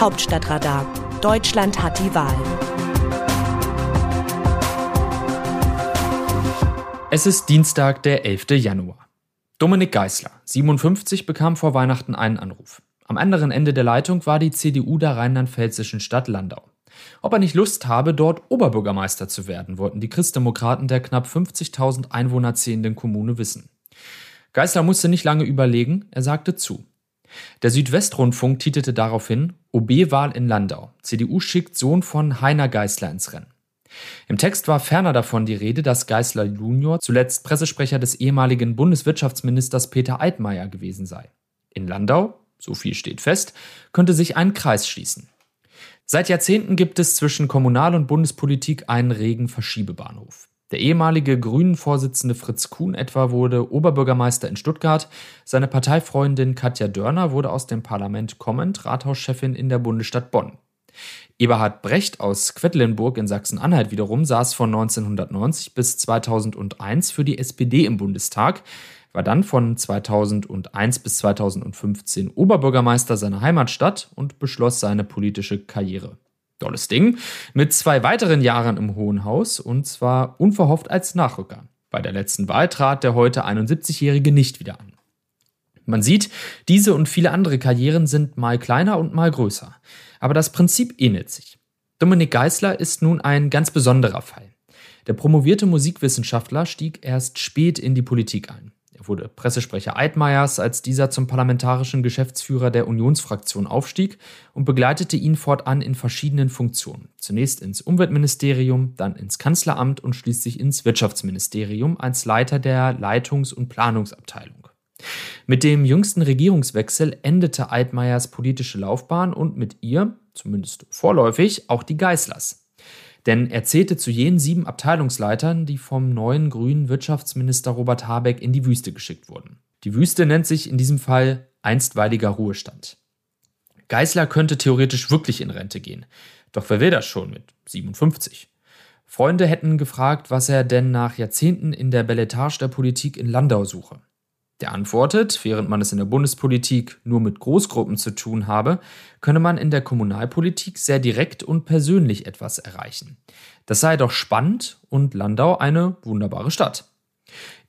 Hauptstadtradar. Deutschland hat die Wahl. Es ist Dienstag, der 11. Januar. Dominik Geißler, 57, bekam vor Weihnachten einen Anruf. Am anderen Ende der Leitung war die CDU der rheinland-pfälzischen Stadt Landau. Ob er nicht Lust habe, dort Oberbürgermeister zu werden, wollten die Christdemokraten der knapp 50.000 Einwohner zählenden Kommune wissen. Geißler musste nicht lange überlegen, er sagte zu. Der Südwestrundfunk titelte daraufhin OB-Wahl in Landau. CDU schickt Sohn von Heiner Geißler ins Rennen. Im Text war ferner davon die Rede, dass Geißler Junior zuletzt Pressesprecher des ehemaligen Bundeswirtschaftsministers Peter Altmaier gewesen sei. In Landau, so viel steht fest, könnte sich ein Kreis schließen. Seit Jahrzehnten gibt es zwischen Kommunal- und Bundespolitik einen regen Verschiebebahnhof. Der ehemalige Grünen-Vorsitzende Fritz Kuhn etwa wurde Oberbürgermeister in Stuttgart. Seine Parteifreundin Katja Dörner wurde aus dem Parlament kommend Rathauschefin in der Bundesstadt Bonn. Eberhard Brecht aus Quedlinburg in Sachsen-Anhalt wiederum saß von 1990 bis 2001 für die SPD im Bundestag war dann von 2001 bis 2015 Oberbürgermeister seiner Heimatstadt und beschloss seine politische Karriere. Dolles Ding, mit zwei weiteren Jahren im Hohen Haus und zwar unverhofft als Nachrücker. Bei der letzten Wahl trat der heute 71-Jährige nicht wieder an. Man sieht, diese und viele andere Karrieren sind mal kleiner und mal größer. Aber das Prinzip ähnelt sich. Dominik Geißler ist nun ein ganz besonderer Fall. Der promovierte Musikwissenschaftler stieg erst spät in die Politik ein. Wurde Pressesprecher Eidmeyers, als dieser zum parlamentarischen Geschäftsführer der Unionsfraktion aufstieg und begleitete ihn fortan in verschiedenen Funktionen. Zunächst ins Umweltministerium, dann ins Kanzleramt und schließlich ins Wirtschaftsministerium als Leiter der Leitungs- und Planungsabteilung. Mit dem jüngsten Regierungswechsel endete Eidmeyers politische Laufbahn und mit ihr, zumindest vorläufig, auch die Geißlers. Denn er zählte zu jenen sieben Abteilungsleitern, die vom neuen grünen Wirtschaftsminister Robert Habeck in die Wüste geschickt wurden. Die Wüste nennt sich in diesem Fall einstweiliger Ruhestand. Geißler könnte theoretisch wirklich in Rente gehen. Doch wer will das schon mit 57? Freunde hätten gefragt, was er denn nach Jahrzehnten in der Belletage der Politik in Landau suche. Der antwortet, während man es in der Bundespolitik nur mit Großgruppen zu tun habe, könne man in der Kommunalpolitik sehr direkt und persönlich etwas erreichen. Das sei doch spannend und Landau eine wunderbare Stadt.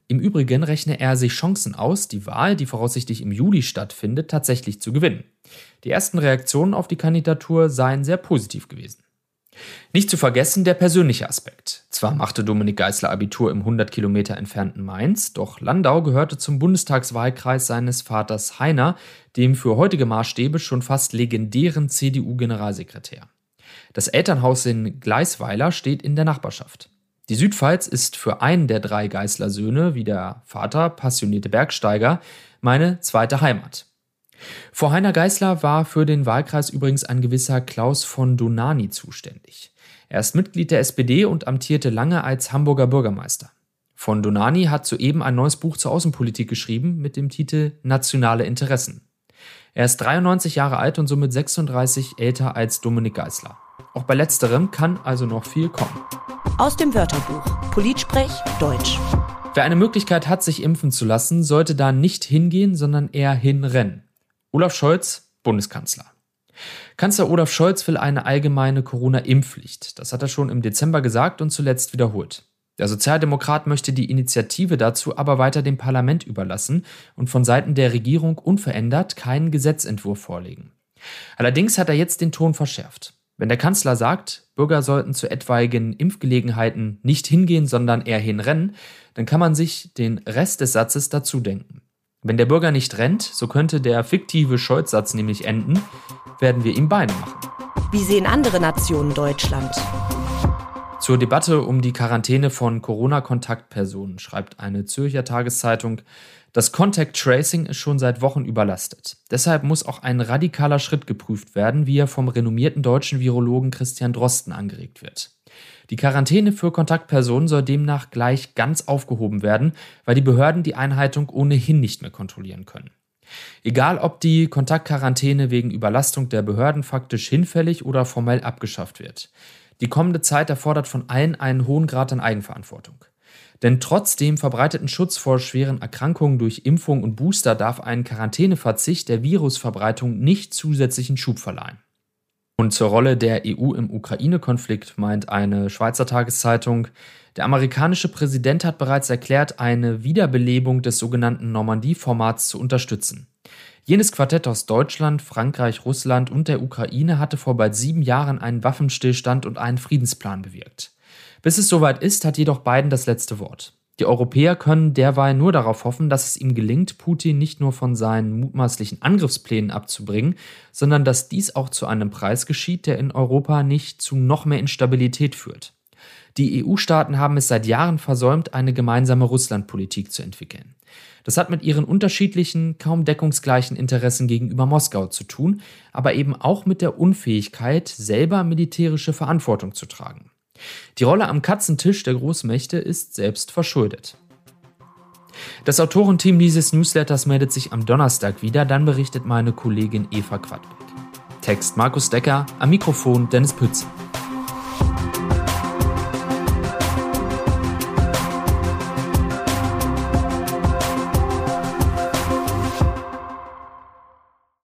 Im Übrigen rechne er sich Chancen aus, die Wahl, die voraussichtlich im Juli stattfindet, tatsächlich zu gewinnen. Die ersten Reaktionen auf die Kandidatur seien sehr positiv gewesen. Nicht zu vergessen der persönliche Aspekt. Zwar machte Dominik Geißler Abitur im 100 Kilometer entfernten Mainz, doch Landau gehörte zum Bundestagswahlkreis seines Vaters Heiner, dem für heutige Maßstäbe schon fast legendären CDU-Generalsekretär. Das Elternhaus in Gleisweiler steht in der Nachbarschaft. Die Südpfalz ist für einen der drei Geißler-Söhne, wie der Vater, passionierte Bergsteiger, meine zweite Heimat. Vor Heiner Geißler war für den Wahlkreis übrigens ein gewisser Klaus von Donani zuständig. Er ist Mitglied der SPD und amtierte lange als Hamburger Bürgermeister. Von Donani hat soeben ein neues Buch zur Außenpolitik geschrieben mit dem Titel Nationale Interessen. Er ist 93 Jahre alt und somit 36 älter als Dominik Geißler. Auch bei letzterem kann also noch viel kommen. Aus dem Wörterbuch Politsprech Deutsch. Wer eine Möglichkeit hat, sich impfen zu lassen, sollte da nicht hingehen, sondern eher hinrennen. Olaf Scholz, Bundeskanzler. Kanzler Olaf Scholz will eine allgemeine Corona-Impfpflicht. Das hat er schon im Dezember gesagt und zuletzt wiederholt. Der Sozialdemokrat möchte die Initiative dazu aber weiter dem Parlament überlassen und von Seiten der Regierung unverändert keinen Gesetzentwurf vorlegen. Allerdings hat er jetzt den Ton verschärft. Wenn der Kanzler sagt, Bürger sollten zu etwaigen Impfgelegenheiten nicht hingehen, sondern eher hinrennen, dann kann man sich den Rest des Satzes dazu denken. Wenn der Bürger nicht rennt, so könnte der fiktive Scholz-Satz nämlich enden, werden wir ihm Beine machen. Wie sehen andere Nationen Deutschland? Zur Debatte um die Quarantäne von Corona-Kontaktpersonen schreibt eine Zürcher Tageszeitung, das Contact Tracing ist schon seit Wochen überlastet. Deshalb muss auch ein radikaler Schritt geprüft werden, wie er vom renommierten deutschen Virologen Christian Drosten angeregt wird. Die Quarantäne für Kontaktpersonen soll demnach gleich ganz aufgehoben werden, weil die Behörden die Einhaltung ohnehin nicht mehr kontrollieren können. Egal, ob die Kontaktquarantäne wegen Überlastung der Behörden faktisch hinfällig oder formell abgeschafft wird. Die kommende Zeit erfordert von allen einen hohen Grad an Eigenverantwortung. Denn trotz dem verbreiteten Schutz vor schweren Erkrankungen durch Impfung und Booster darf ein Quarantäneverzicht der Virusverbreitung nicht zusätzlichen Schub verleihen. Und zur Rolle der EU im Ukraine-Konflikt meint eine Schweizer Tageszeitung, der amerikanische Präsident hat bereits erklärt, eine Wiederbelebung des sogenannten Normandie-Formats zu unterstützen. Jenes Quartett aus Deutschland, Frankreich, Russland und der Ukraine hatte vor bald sieben Jahren einen Waffenstillstand und einen Friedensplan bewirkt. Bis es soweit ist, hat jedoch Biden das letzte Wort. Die Europäer können derweil nur darauf hoffen, dass es ihm gelingt, Putin nicht nur von seinen mutmaßlichen Angriffsplänen abzubringen, sondern dass dies auch zu einem Preis geschieht, der in Europa nicht zu noch mehr Instabilität führt. Die EU-Staaten haben es seit Jahren versäumt, eine gemeinsame Russlandpolitik zu entwickeln. Das hat mit ihren unterschiedlichen, kaum deckungsgleichen Interessen gegenüber Moskau zu tun, aber eben auch mit der Unfähigkeit, selber militärische Verantwortung zu tragen. Die Rolle am Katzentisch der Großmächte ist selbst verschuldet. Das Autorenteam dieses Newsletters meldet sich am Donnerstag wieder, dann berichtet meine Kollegin Eva Quadbeck. Text Markus Decker, am Mikrofon Dennis Pütz.